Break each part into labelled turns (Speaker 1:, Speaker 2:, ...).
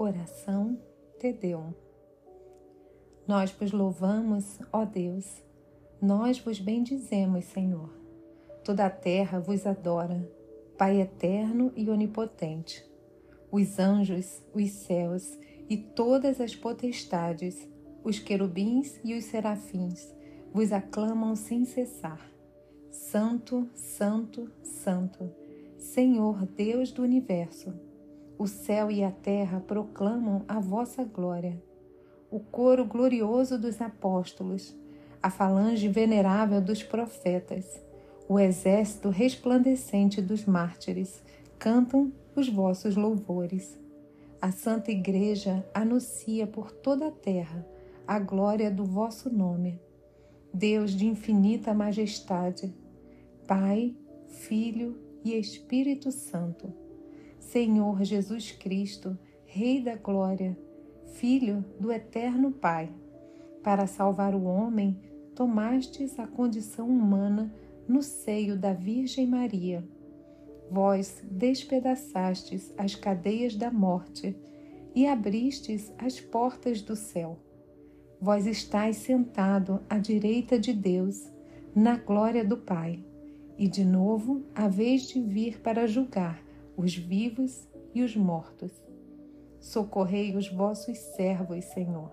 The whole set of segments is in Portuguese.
Speaker 1: Oração Te Deum. Nós vos louvamos, ó Deus, nós vos bendizemos, Senhor. Toda a terra vos adora, Pai eterno e onipotente. Os anjos, os céus e todas as potestades, os querubins e os serafins, vos aclamam sem cessar. Santo, Santo, Santo, Senhor Deus do universo o céu e a terra proclamam a vossa glória. O coro glorioso dos apóstolos, a falange venerável dos profetas, o exército resplandecente dos mártires cantam os vossos louvores. A Santa Igreja anuncia por toda a terra a glória do vosso nome. Deus de infinita majestade, Pai, Filho e Espírito Santo Senhor Jesus Cristo, Rei da Glória, Filho do Eterno Pai. Para salvar o homem, tomastes a condição humana no seio da Virgem Maria. Vós despedaçastes as cadeias da morte e abristes as portas do céu. Vós estáis sentado à direita de Deus, na glória do Pai, e de novo haveis de vir para julgar os vivos e os mortos. Socorrei os vossos servos, Senhor,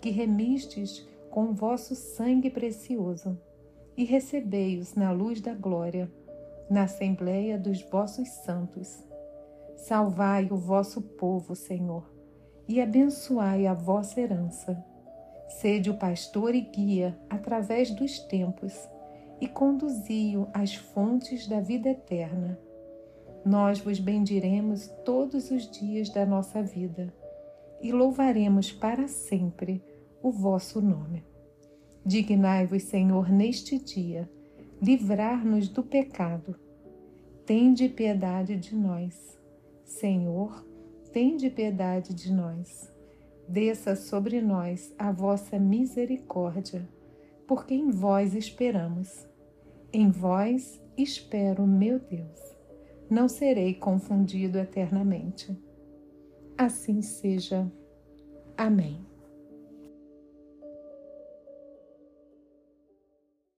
Speaker 1: que remistes com vosso sangue precioso, e recebei-os na luz da glória, na assembleia dos vossos santos. Salvai o vosso povo, Senhor, e abençoai a vossa herança. Sede o pastor e guia através dos tempos, e conduzi-o às fontes da vida eterna nós vos bendiremos todos os dias da nossa vida e louvaremos para sempre o vosso nome. Dignai-vos, Senhor, neste dia, livrar-nos do pecado. Tende piedade de nós. Senhor, tende piedade de nós. Desça sobre nós a vossa misericórdia, porque em vós esperamos. Em vós espero, meu Deus não serei confundido eternamente. Assim seja. Amém.